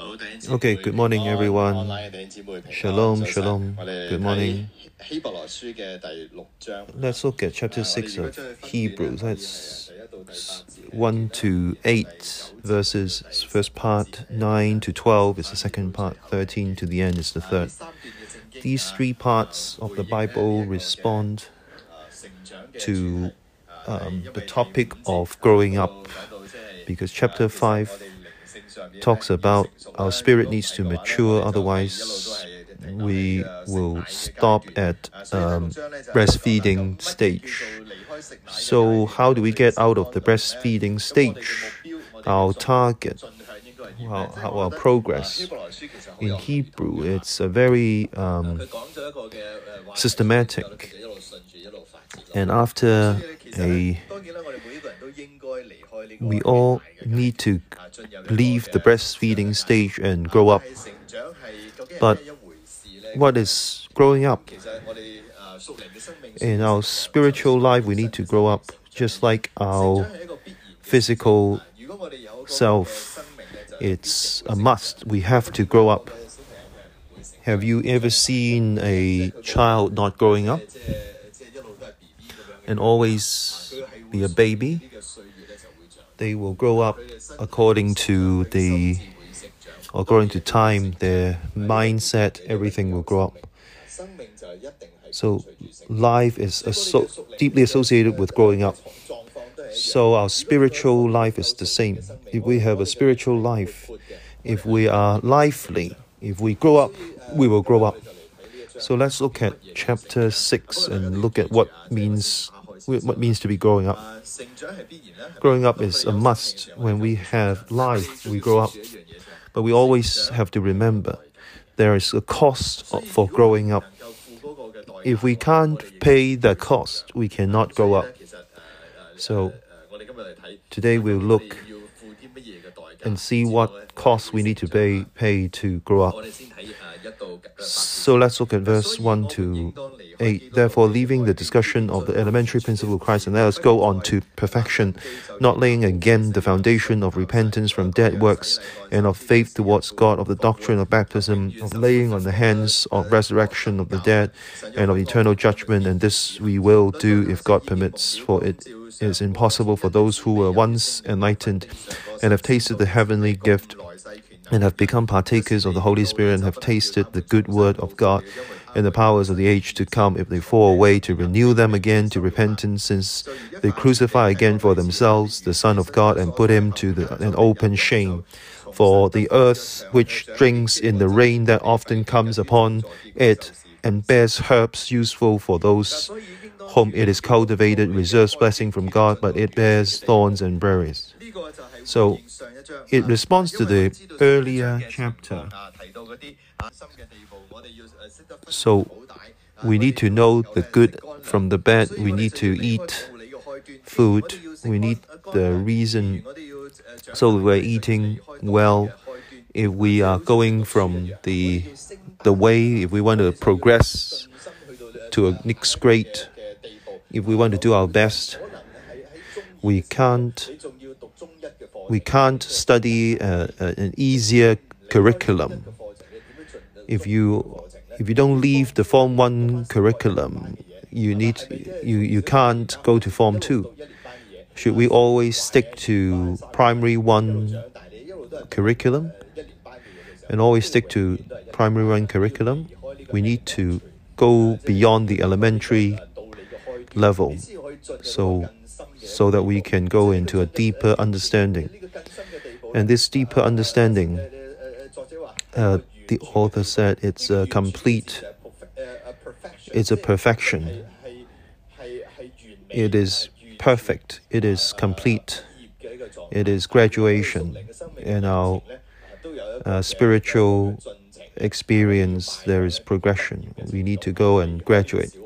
Okay, good morning everyone. Shalom, shalom. Good morning. Let's look at chapter 6 of Hebrews. That's 1 to 8 verses. First part 9 to 12 is the second part, 13 to the end is the third. These three parts of the Bible respond to um, the topic of growing up because chapter 5 talks about our spirit needs to mature, otherwise, we will stop at um, breastfeeding stage. So, how do we get out of the breastfeeding stage? Our target, our, our progress. In Hebrew, it's a very um, systematic. And after a we all need to leave the breastfeeding stage and grow up. But what is growing up? In our spiritual life, we need to grow up just like our physical self. It's a must. We have to grow up. Have you ever seen a child not growing up and always be a baby? They will grow up according to the according to time, their mindset, everything will grow up. So life is aso- deeply associated with growing up. So our spiritual life is the same. If we have a spiritual life, if we are lively, if we grow up, we will grow up. So let's look at chapter 6 and look at what means what means to be growing up. Growing up is a must. When we have life, we grow up. But we always have to remember there is a cost for growing up. If we can't pay the cost, we cannot grow up. So today we'll look and see what cost we need to pay, pay to grow up. So let's look at verse 1 to 8. Therefore, leaving the discussion of the elementary principle of Christ, and let us go on to perfection, not laying again the foundation of repentance from dead works and of faith towards God, of the doctrine of baptism, of laying on the hands of resurrection of the dead, and of eternal judgment. And this we will do if God permits, for it is impossible for those who were once enlightened and have tasted the heavenly gift and have become partakers of the Holy Spirit and have tasted the good word of God and the powers of the age to come if they fall away to renew them again to repentance since they crucify again for themselves the Son of God and put him to the, an open shame. For the earth which drinks in the rain that often comes upon it and bears herbs useful for those whom it is cultivated reserves blessing from God, but it bears thorns and berries. So it responds to the earlier chapter. So we need to know the good from the bad. We need to eat food. We need the reason. So we're eating well. If we are going from the the way, if we want to progress to a next grade, if we want to do our best, we can't we can't study uh, an easier curriculum. If you if you don't leave the Form One curriculum, you need you you can't go to Form Two. Should we always stick to Primary One curriculum and always stick to Primary One curriculum? We need to go beyond the elementary level, so so that we can go into a deeper understanding. And this deeper understanding, uh, the author said it's a complete, it's a perfection. It is perfect, it is complete, it is graduation in our uh, spiritual experience. There is progression. We need to go and graduate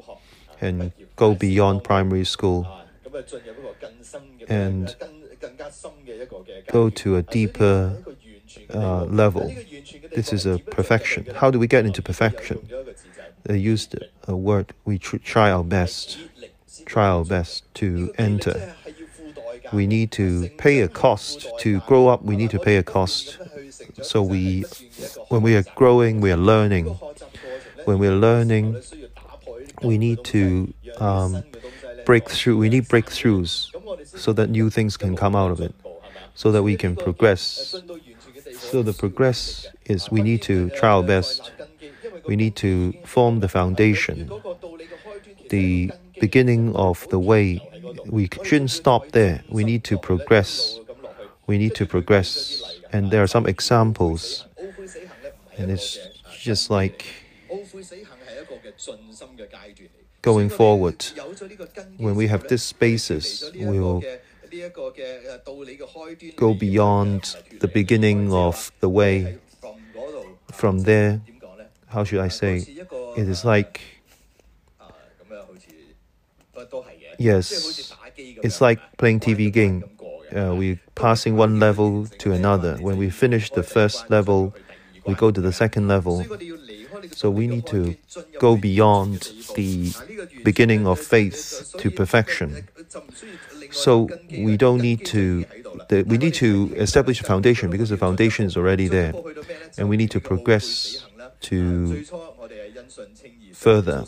and go beyond primary school and go to a deeper uh, level. This is a perfection. How do we get into perfection? They used a word we try our best, try our best to enter. We need to pay a cost. To grow up, we need to pay a cost. So we, when we are growing, we are learning. When we are learning, we need to um, break through. We need breakthroughs so that new things can come out of it, so that we can progress. So the progress is we need to try our best. We need to form the foundation, the beginning of the way. We shouldn't stop there. We need to progress. We need to progress. And there are some examples. And it's just like going forward. When we have this basis, we will go beyond the beginning of the way. From there, how should I say? It is like, yes, it's like playing TV game. Uh, we're passing one level to another. When we finish the first level, we go to the second level. So we need to go beyond the beginning of faith to perfection. So we don't need to. We need to establish a foundation because the foundation is already there, and we need to progress to further.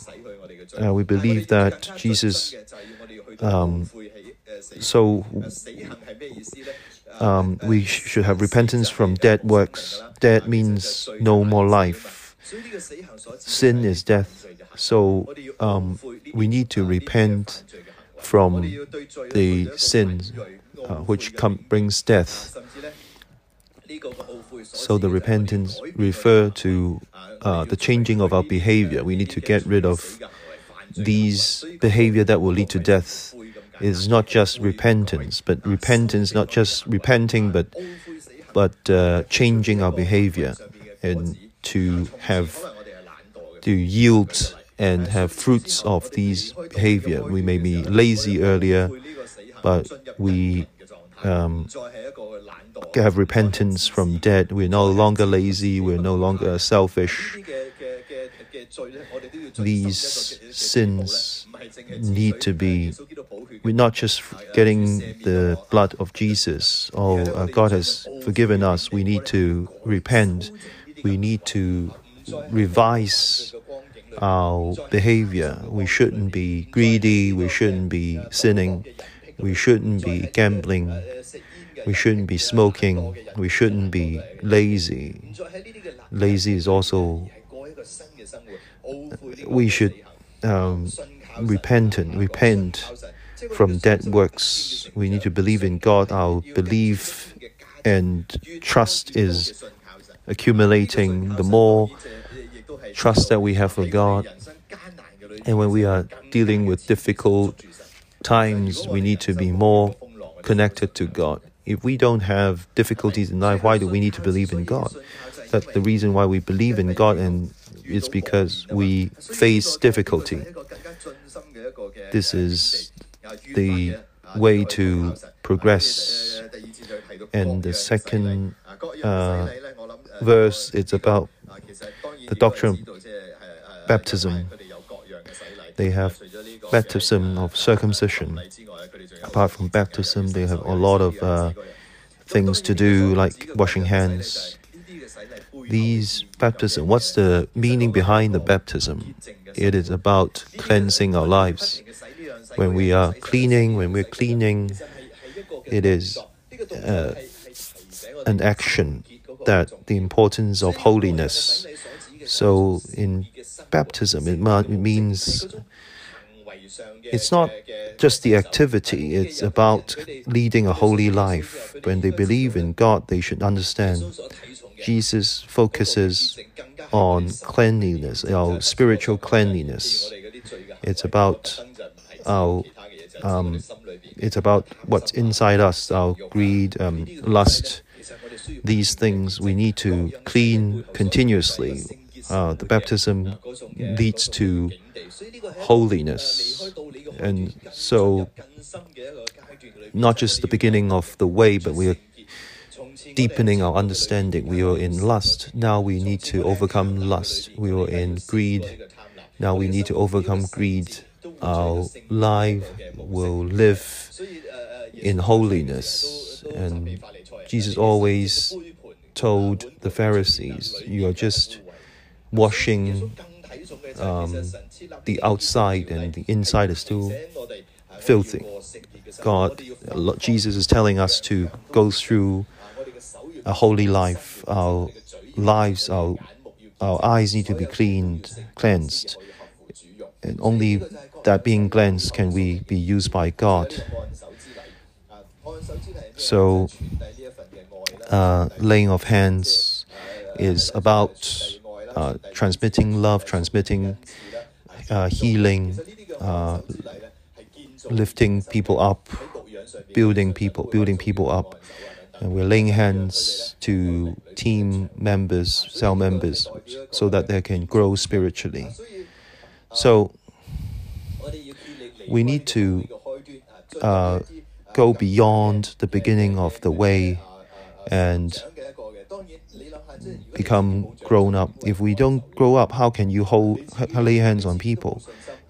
Uh, we believe that Jesus. Um, so um, we sh- should have repentance from dead works. Dead means no more life. Sin is death. So um, we need to repent from the sins uh, which come, brings death. So the repentance refer to uh, the changing of our behavior. We need to get rid of these behavior that will lead to death. It's not just repentance, but repentance not just repenting, but but uh, changing our behavior and to have to yield and have fruits of these behavior. We may be lazy earlier, but we um, have repentance from dead. We're no longer lazy. We're no longer selfish. These sins need to be. We're not just getting the blood of Jesus. Oh, uh, God has forgiven us. We need to repent. We need to revise our behavior. We shouldn't be greedy, we shouldn't be sinning, we shouldn't be gambling, we shouldn't be smoking, we shouldn't be lazy. Lazy is also, we should um, repent, repent from dead works. We need to believe in God. Our belief and trust is accumulating. The more trust that we have for God. And when we are dealing with difficult times, we need to be more connected to God. If we don't have difficulties in life, why do we need to believe in God? That's the reason why we believe in God, and it's because we face difficulty. This is the way to progress. And the second uh, verse, it's about the doctrine of baptism. They have baptism of circumcision. Apart from baptism, they have a lot of uh, things to do, like washing hands. These baptism, what's the meaning behind the baptism? It is about cleansing our lives. When we are cleaning, when we're cleaning, it is uh, an action that the importance of holiness so in baptism, it means it's not just the activity, it's about leading a holy life. When they believe in God, they should understand Jesus focuses on cleanliness, our spiritual cleanliness. It's about our um, it's about what's inside us, our greed, um, lust. These things we need to clean continuously uh, the baptism leads to holiness. And so, not just the beginning of the way, but we are deepening our understanding. We are in lust. Now we need to overcome lust. We are in greed. Now we need to overcome greed. Our life will live in holiness. And Jesus always told the Pharisees, You are just washing um, the outside, and the inside is still filthy. God, Jesus is telling us to go through a holy life. Our lives, our, our eyes need to be cleaned, cleansed. And only that being cleansed can we be used by God. So, uh, laying of hands is about uh, transmitting love, transmitting uh, healing, uh, lifting people up, building people, building people up. And we're laying hands to team members, cell members, so that they can grow spiritually. So we need to uh, go beyond the beginning of the way and become grown up. If we don't grow up, how can you hold lay hands on people?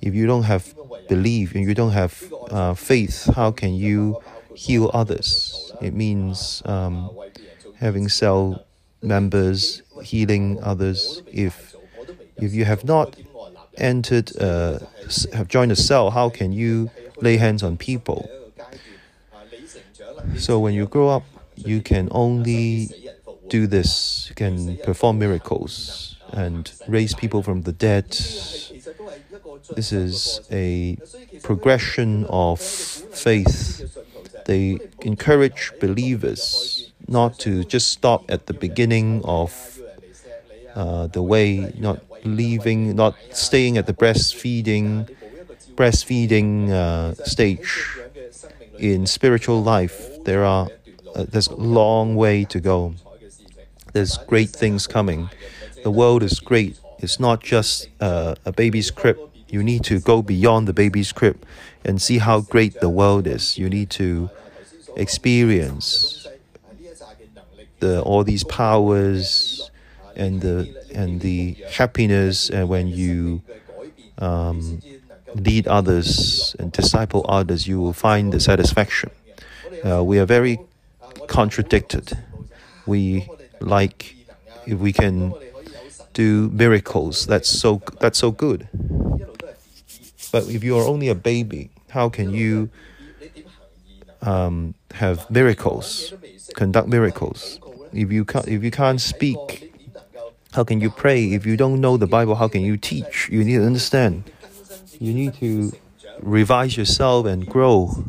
If you don't have belief and you don't have uh, faith, how can you heal others? It means um, having cell members healing others. If if you have not entered, uh, have joined a cell, how can you lay hands on people? So when you grow up, you can only do this, you can perform miracles and raise people from the dead. This is a progression of faith. They encourage believers not to just stop at the beginning of uh, the way, not leaving, not staying at the breastfeeding, breastfeeding uh, stage. In spiritual life, there are uh, there's a long way to go. There's great things coming. The world is great. It's not just uh, a baby's crib. You need to go beyond the baby's crib and see how great the world is. You need to experience the all these powers and the and the happiness and when you um, lead others and disciple others, you will find the satisfaction. Uh, we are very contradicted. We like if we can do miracles, that's so that's so good. But if you are only a baby, how can you um, have miracles, conduct miracles? If you can't, if you can't speak, how can you pray? If you don't know the Bible, how can you teach? You need to understand. You need to revise yourself and grow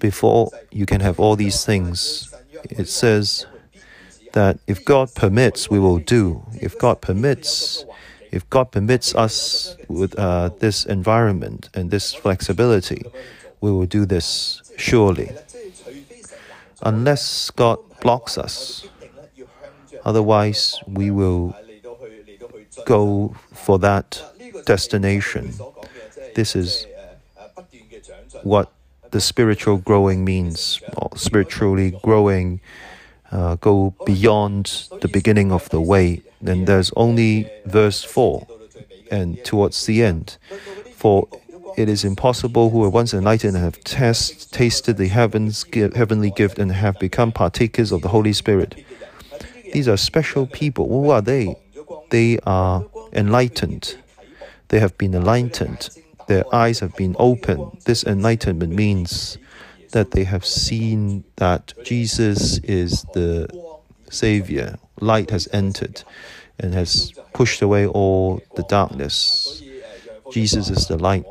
before you can have all these things. It says that if God permits, we will do. If God permits, if God permits us with uh, this environment and this flexibility, we will do this surely. Unless God blocks us, otherwise, we will go for that destination. This is what the spiritual growing means, spiritually growing, uh, go beyond the beginning of the way. Then there's only verse 4 and towards the end. For it is impossible who are once enlightened and have test, tasted the heavens, heavenly gift and have become partakers of the Holy Spirit. These are special people. Who are they? They are enlightened. They have been enlightened their eyes have been opened. This enlightenment means that they have seen that Jesus is the Savior. Light has entered and has pushed away all the darkness. Jesus is the light.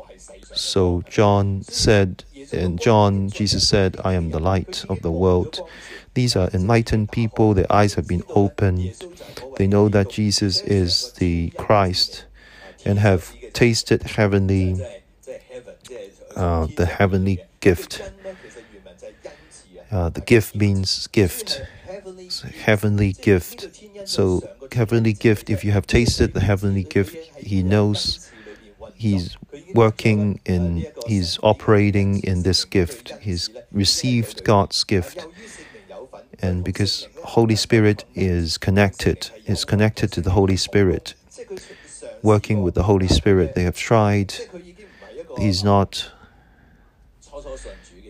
So John said, in John, Jesus said, I am the light of the world. These are enlightened people, their eyes have been opened. They know that Jesus is the Christ and have tasted heavenly, uh, the heavenly gift. Uh, the gift means gift, heavenly gift. So, heavenly gift, if you have tasted the heavenly gift, He knows He's working in, He's operating in this gift. He's received God's gift. And because Holy Spirit is connected, is connected to the Holy Spirit, working with the Holy Spirit. They have tried. He's not.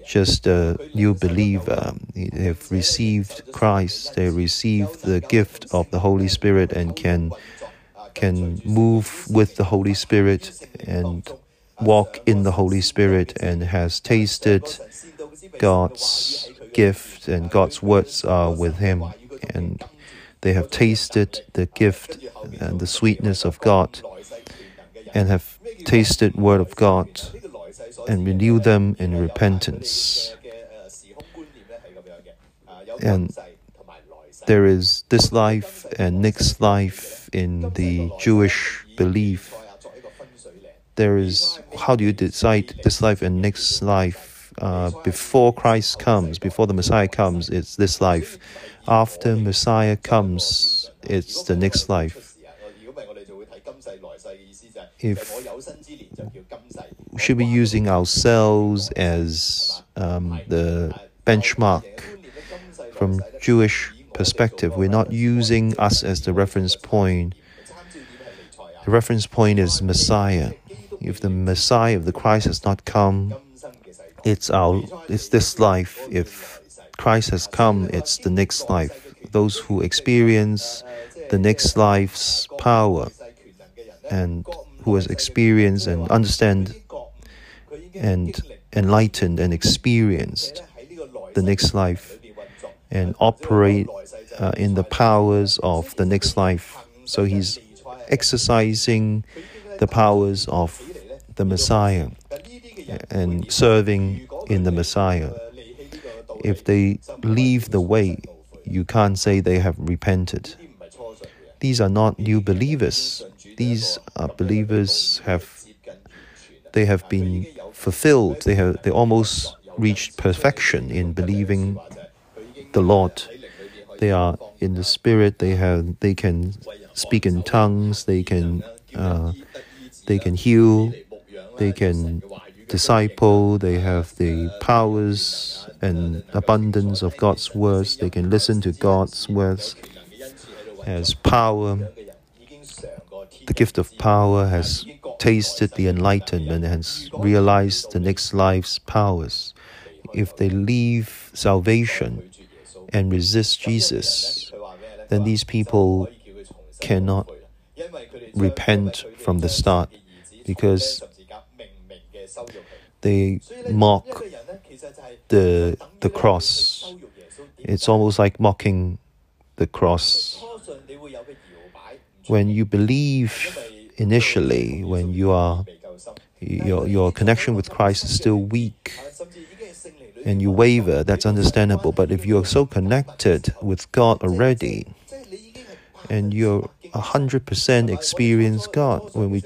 just a new believer. They have received Christ. They received the gift of the Holy Spirit and can can move with the Holy Spirit and walk in the Holy Spirit and has tasted God's gift and God's words are with him and they have tasted the gift and the sweetness of God and have tasted word of God and renew them in repentance. And there is this life and next life in the Jewish belief. There is how do you decide this life and next life uh, before Christ comes, before the Messiah comes? It's this life. After Messiah comes, it's the next life. If we should be using ourselves as um, the benchmark from Jewish perspective. We're not using us as the reference point. The reference point is Messiah. If the Messiah, if the Christ has not come, it's our it's this life. If Christ has come, it's the next life. Those who experience the next life's power and who has experienced and understand and enlightened and experienced the next life and operate uh, in the powers of the next life. So he's exercising the powers of the Messiah and serving in the Messiah. If they leave the way, you can't say they have repented. These are not new believers. These are believers have they have been fulfilled. They have they almost reached perfection in believing the Lord. They are in the spirit. They have they can speak in tongues. They can uh, they can heal. They can disciple. They have the powers and abundance of God's words. They can listen to God's words. Has power. The gift of power has tasted the enlightenment and has realized the next life's powers. If they leave salvation and resist Jesus, then these people cannot repent from the start because they mock the, the cross. It's almost like mocking the cross. When you believe initially, when you are your, your connection with Christ is still weak, and you waver, that's understandable. But if you're so connected with God already, and you're 100% experience God, when we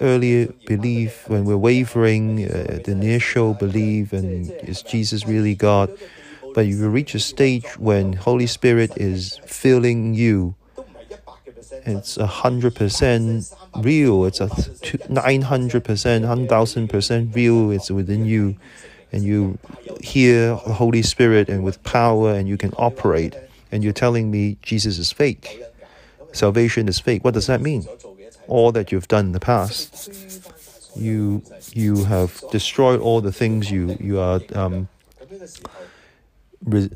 earlier believe, when we're wavering, uh, the initial belief, and is Jesus really God? But you reach a stage when Holy Spirit is filling you, it's a hundred percent real. It's a nine hundred percent, one thousand percent real. It's within you and you hear the Holy Spirit and with power and you can operate, and you're telling me Jesus is fake, salvation is fake. What does that mean? All that you've done in the past, you you have destroyed all the things you you are um, re-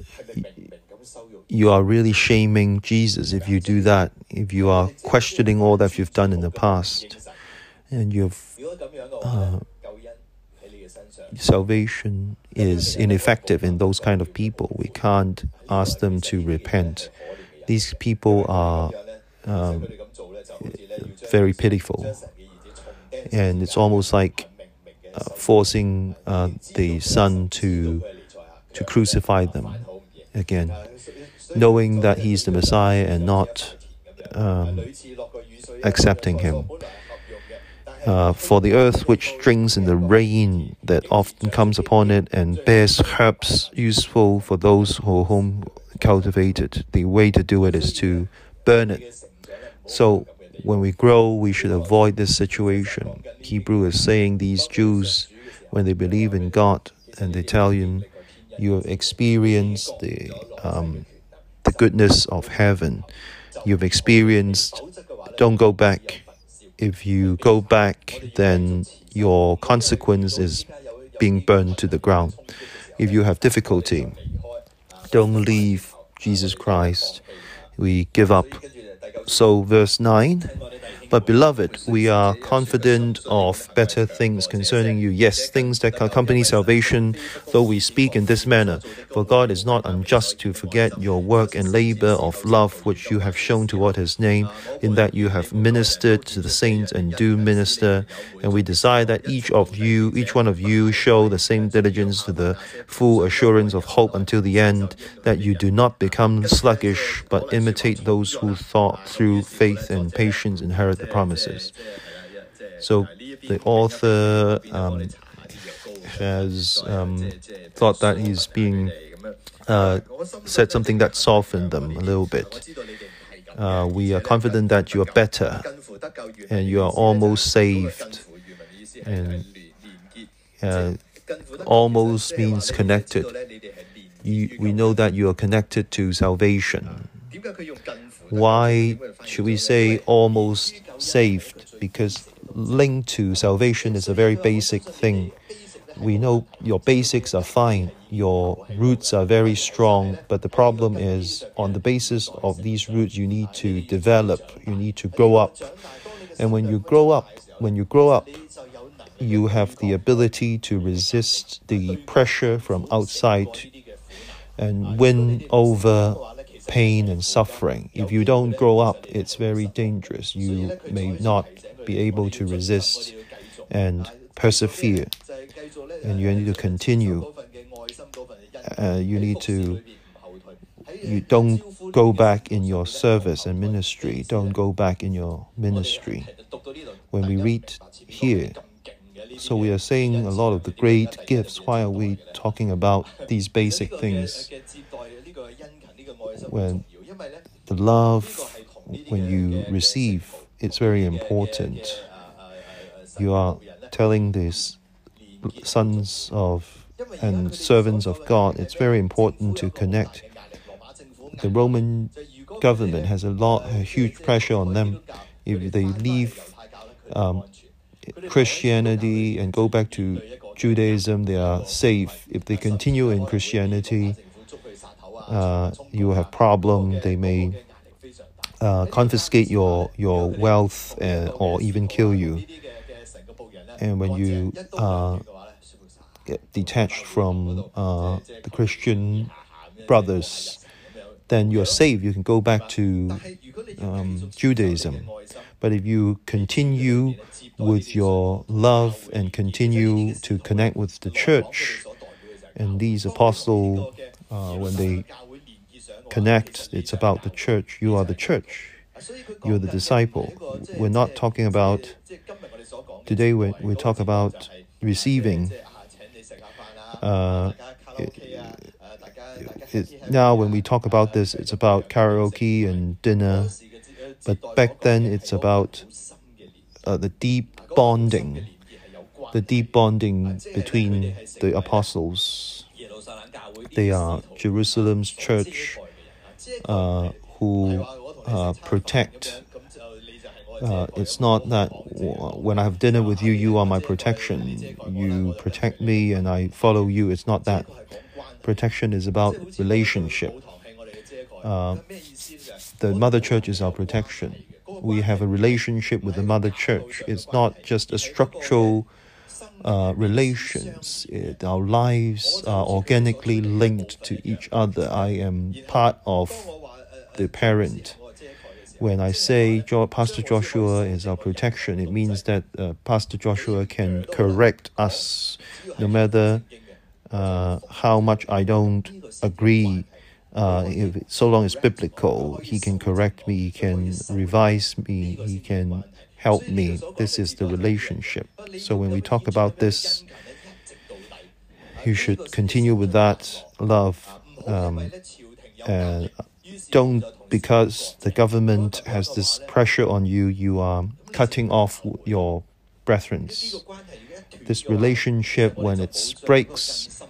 you are really shaming Jesus if you do that. If you are questioning all that you've done in the past, and you've uh, salvation is ineffective in those kind of people. We can't ask them to repent. These people are um, very pitiful, and it's almost like uh, forcing uh, the Son to to crucify them again, knowing that He's the Messiah and not um, accepting Him. Uh, for the earth which drinks in the rain that often comes upon it and bears herbs useful for those who home cultivated. The way to do it is to burn it. So when we grow, we should avoid this situation. Hebrew is saying these Jews, when they believe in God and they tell you, you have experienced the um, the goodness of heaven. You've experienced. Don't go back if you go back, then your consequence is being burned to the ground. If you have difficulty, don't leave Jesus Christ. We give up. So, verse 9 but, beloved, we are confident of better things concerning you. Yes, things that accompany salvation, though we speak in this manner. For God is not unjust to forget your work and labor of love which you have shown toward his name, in that you have ministered to the saints and do minister. And we desire that each of you, each one of you, show the same diligence to the full assurance of hope until the end, that you do not become sluggish, but imitate those who thought through faith and patience inherit the promises. So the author um, has um, thought that he's being uh, said something that softened them a little bit. Uh, we are confident that you are better and you are almost saved. And uh, almost means connected. You, we know that you are connected to salvation. Why should we say almost saved? Because linked to salvation is a very basic thing. We know your basics are fine, your roots are very strong, but the problem is on the basis of these roots, you need to develop, you need to grow up. And when you grow up, when you grow up, you have the ability to resist the pressure from outside and win over pain and suffering. If you don't grow up, it's very dangerous. You may not be able to resist and persevere. And you need to continue. Uh, you need to. You don't go back in your service and ministry. Don't go back in your ministry. When we read here, so we are saying a lot of the great gifts. Why are we talking about these basic things? When the love, when you receive, it's very important. You are telling these sons of and servants of God, it's very important to connect. The Roman government has a lot, a huge pressure on them. If they leave um, Christianity and go back to Judaism, they are safe. If they continue in Christianity, uh, you have problem. They may uh, confiscate your your wealth and, or even kill you. And when you uh, get detached from uh, the Christian brothers, then you're safe. You can go back to um, Judaism. But if you continue with your love and continue to connect with the church, and these apostles uh, when they connect, it's about the church. You are the church. You're the disciple. We're not talking about today. We we talk about receiving. Uh, it, it, now, when we talk about this, it's about karaoke and dinner. But back then, it's about uh, the deep bonding, the deep bonding between the apostles they are Jerusalem's church uh, who uh, protect. Uh, it's not that when I have dinner with you, you are my protection. You protect me and I follow you. It's not that. Protection is about relationship. Uh, the mother church is our protection. We have a relationship with the mother church. It's not just a structural uh, relations. It, our lives are organically linked to each other. I am part of the parent. When I say Pastor Joshua is our protection, it means that uh, Pastor Joshua can correct us no matter uh, how much I don't agree. Uh, if so long as biblical, he can correct me, he can revise me, he can help me. This is the relationship. So when we talk about this, you should continue with that love. Um, and don't, because the government has this pressure on you, you are cutting off your brethren. This relationship, when it breaks,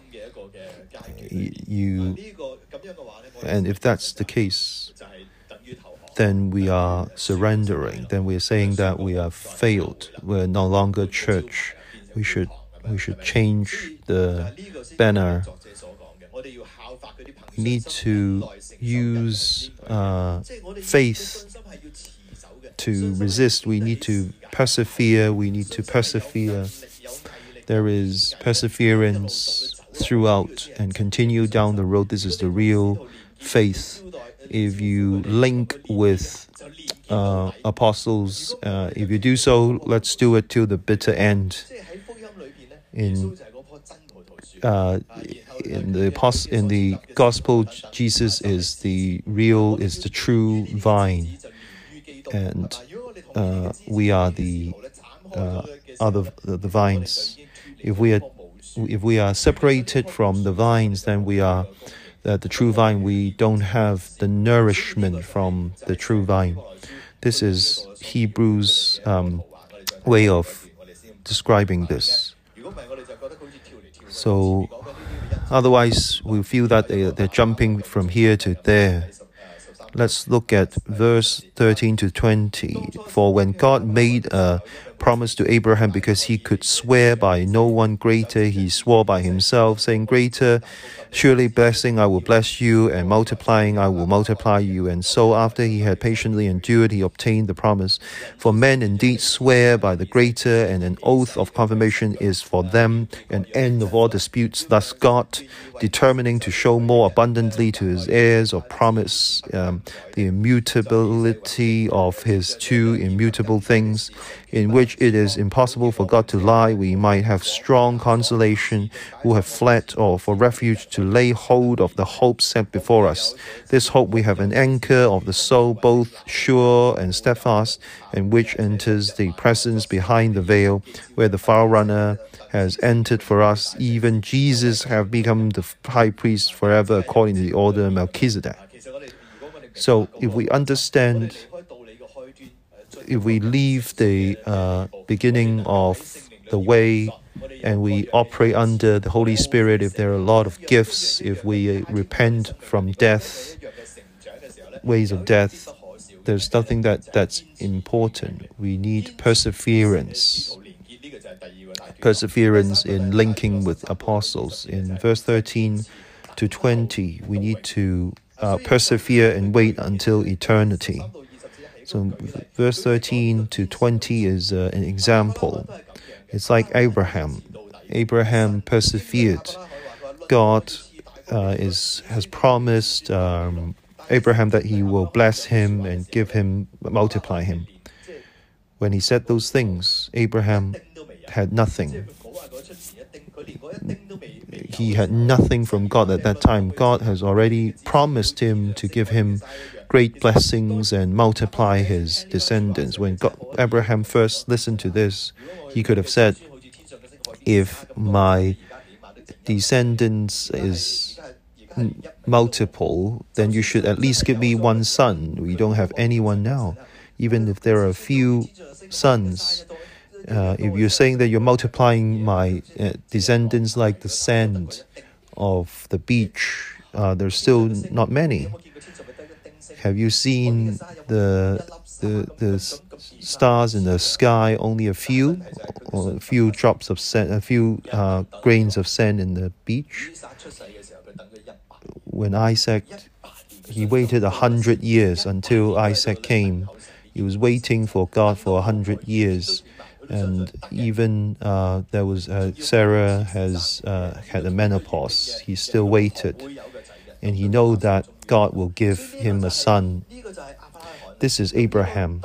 you, and if that's the case, then we are surrendering. Then we are saying that we have failed. We're no longer church. We should we should change the banner. We need to use uh, faith to resist. We need to persevere. We need to persevere. There is perseverance throughout and continue down the road. This is the real faith. If you link with uh, apostles, uh, if you do so, let's do it till the bitter end. In uh, in the post, in the gospel, Jesus is the real, is the true vine, and uh, we are the uh, other the, the vines. If we are if we are separated from the vines, then we are uh, the true vine. We don't have the nourishment from the true vine. This is Hebrews' um, way of describing this. So, otherwise, we feel that they, they're jumping from here to there. Let's look at verse 13 to 20. For when God made a promise to Abraham because he could swear by no one greater, he swore by himself, saying, Greater Surely blessing I will bless you, and multiplying I will multiply you. And so, after he had patiently endured, he obtained the promise. For men indeed swear by the greater, and an oath of confirmation is for them an end of all disputes. Thus, God, determining to show more abundantly to his heirs of promise um, the immutability of his two immutable things, in which it is impossible for God to lie, we might have strong consolation who have fled or for refuge to lay hold of the hope set before us. This hope we have an anchor of the soul, both sure and steadfast, and which enters the presence behind the veil, where the forerunner has entered for us. Even Jesus have become the high priest forever according to the order of Melchizedek. So, if we understand, if we leave the uh, beginning of the way and we operate under the Holy Spirit, if there are a lot of gifts, if we uh, repent from death, ways of death, there's nothing that, that's important. We need perseverance. Perseverance in linking with apostles. In verse 13 to 20, we need to uh, persevere and wait until eternity. So, verse 13 to 20 is uh, an example. It's like Abraham. Abraham persevered. God uh, is has promised um, Abraham that he will bless him and give him, multiply him. When he said those things, Abraham had nothing. He had nothing from God at that time. God has already promised him to give him great blessings and multiply his descendants. When God, Abraham first listened to this, he could have said, If my descendants is multiple, then you should at least give me one son. We don't have anyone now. Even if there are a few sons, uh, if you're saying that you're multiplying my uh, descendants like the sand of the beach, uh, there's still not many. Have you seen the the the stars in the sky? Only a few, or a few drops of sand, a few uh, grains of sand in the beach. When Isaac, he waited a hundred years until Isaac came. He was waiting for God for a hundred years, and even uh, there was uh, Sarah has uh, had a menopause. He still waited, and he know that God will give him a son. This is Abraham.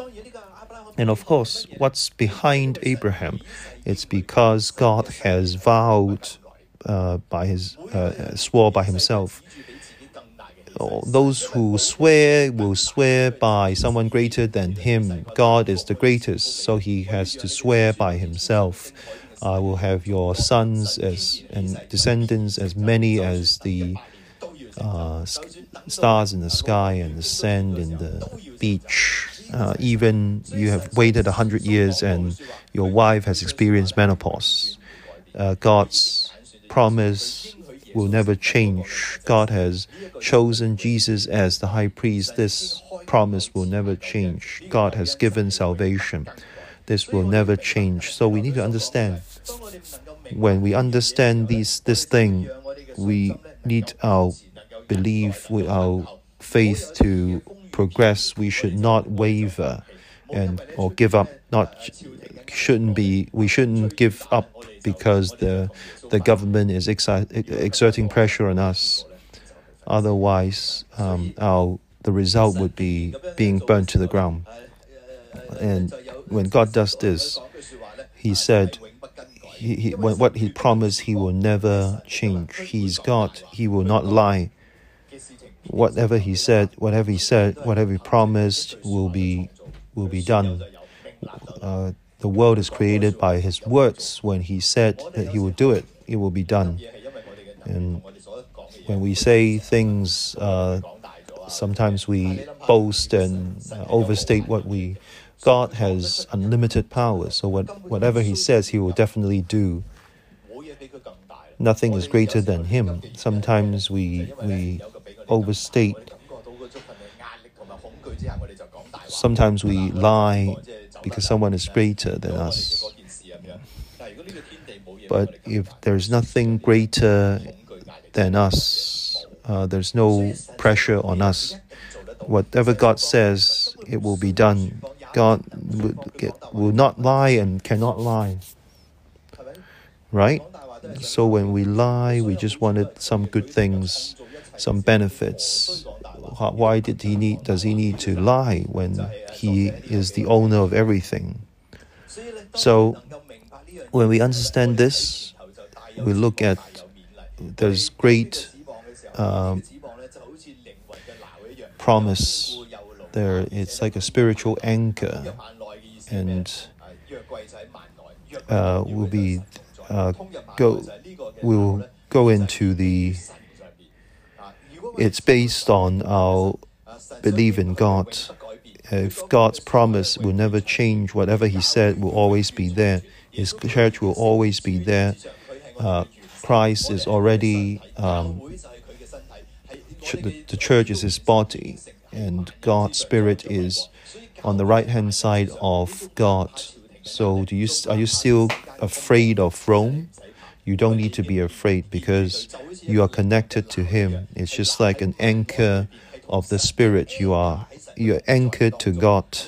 And of course, what's behind Abraham? It's because God has vowed uh, by his uh, swore by himself. Those who swear will swear by someone greater than him. God is the greatest, so he has to swear by himself. I will have your sons as and descendants as many as the uh, stars in the sky and the sand in the beach. Uh, even you have waited a hundred years and your wife has experienced menopause. Uh, God's promise will never change. God has chosen Jesus as the high priest. This promise will never change. God has given salvation. This will never change. So we need to understand When we understand these, this thing, we need our belief with our faith to progress. We should not waver and or give up. Not shouldn't be. We shouldn't give up because the the government is exerting pressure on us. Otherwise, um, our the result would be being burnt to the ground. And when God does this, He said, he, he, what He promised, He will never change. He's God. He will not lie. Whatever He said, whatever He said, whatever He promised, will be will be done. Uh, the world is created by His words. When He said that He will do it, it will be done. And when we say things, uh, sometimes we boast and uh, overstate what we. God has unlimited power, so what, whatever He says, He will definitely do. Nothing is greater than Him. Sometimes we we overstate. Sometimes we lie because someone is greater than us. But if there's nothing greater than us, uh, there's no pressure on us. Whatever God says, it will be done. God will, not lie and cannot lie. Right? So when we lie, we just wanted some good things, some benefits. Why did he need? Does he need to lie when he is the owner of everything? So when we understand this, we look at there's great um, promise there. It's like a spiritual anchor, and uh, we'll be uh, go we'll go into the. It's based on our belief in God. If God's promise will never change, whatever He said will always be there. His church will always be there. Uh, Christ is already, um, ch- the, the church is his body, and God's Spirit is on the right hand side of God. So, do you are you still afraid of Rome? You don't need to be afraid because you are connected to Him. It's just like an anchor of the Spirit. You are you are anchored to God.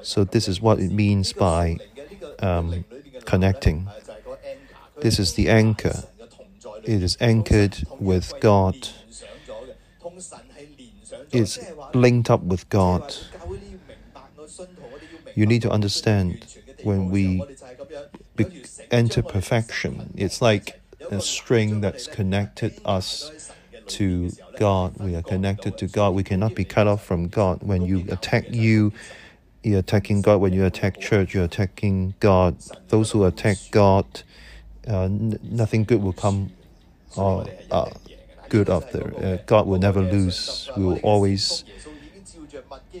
So this is what it means by um, connecting. This is the anchor. It is anchored with God. It's linked up with God. You need to understand when we enter perfection, it's like a string that's connected us to God. We are connected to God. We cannot be cut off from God. When you attack you, you're attacking God. When you attack church, you're attacking God. Those who attack God, uh, nothing good will come uh, uh, good after. Uh, God will never lose. We will always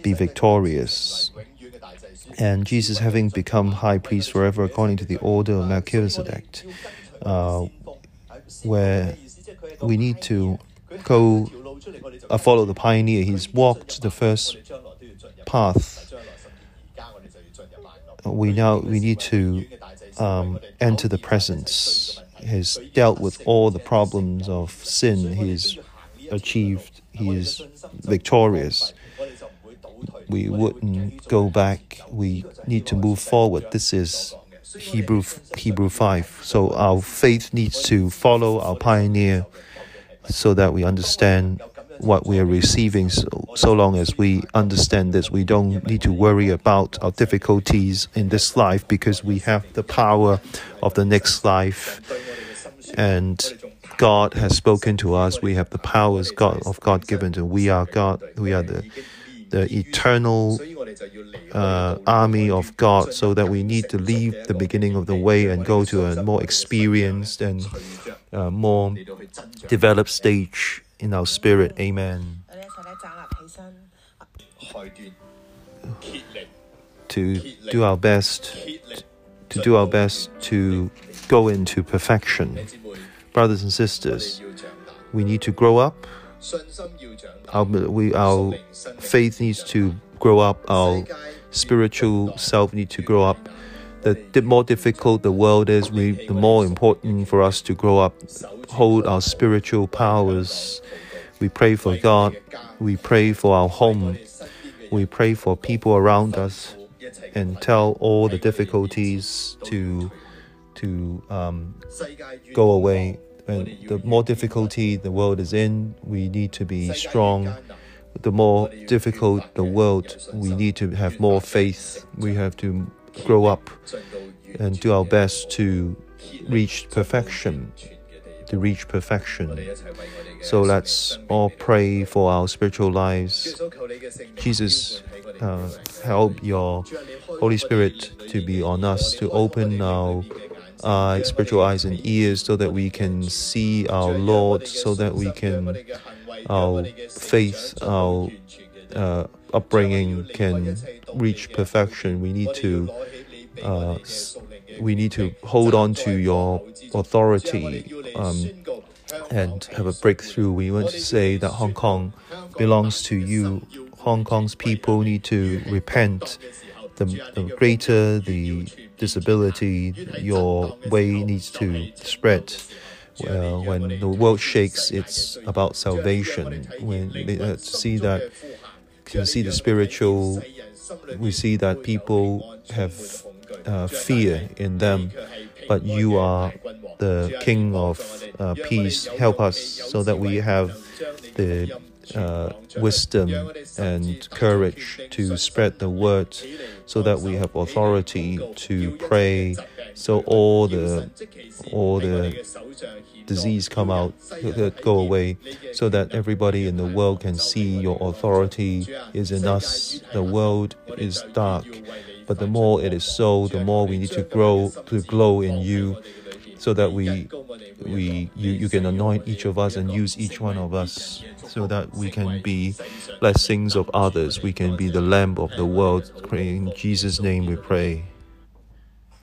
be victorious. And Jesus, having become high priest forever according to the order of Melchizedek, uh, where we need to go uh, follow the pioneer. He's walked the first path. We now we need to um, enter the presence. He's dealt with all the problems of sin. He's achieved. He is victorious. We wouldn't go back. We need to move forward. This is Hebrew Hebrew five. So our faith needs to follow our pioneer, so that we understand what we are receiving. So, so long as we understand this, we don't need to worry about our difficulties in this life because we have the power of the next life. And God has spoken to us. We have the powers God of God given to. We are God. We are the the eternal uh, army of God, so that we need to leave the beginning of the way and go to a more experienced and uh, more developed stage in our spirit. Amen. To do our best, to do our best to go into perfection. Brothers and sisters, we need to grow up. Our, we, our faith needs to grow up. Our spiritual self needs to grow up. the, the more difficult the world is, we, the more important for us to grow up, hold our spiritual powers. We pray for God. We pray for our home. We pray for people around us, and tell all the difficulties to to um, go away. And the more difficulty the world is in, we need to be strong. The more difficult the world, we need to have more faith. We have to grow up and do our best to reach perfection, to reach perfection. So let's all pray for our spiritual lives. Jesus, uh, help your Holy Spirit to be on us, to open our uh, spiritual eyes and ears so that we can see our Lord, so that we can, our faith, our uh, upbringing can reach perfection. We need to, uh, we need to hold on to your authority um, and have a breakthrough. We want to say that Hong Kong belongs to you. Hong Kong's people need to repent. The, the greater the disability, your way needs to spread. Uh, when the world shakes, it's about salvation. When uh, see that, can see the spiritual, we see that people have uh, fear in them, but you are the King of uh, peace. Help us so that we have the uh, wisdom and courage to spread the word so that we have authority to pray. So all the all the disease come out go away so that everybody in the world can see your authority is in us. The world is dark but the more it is so the more we need to grow to glow in you so that we we you, you can anoint each of us and use each one of us so that we can be blessings of others. We can be the lamp of the world. In jesus name we pray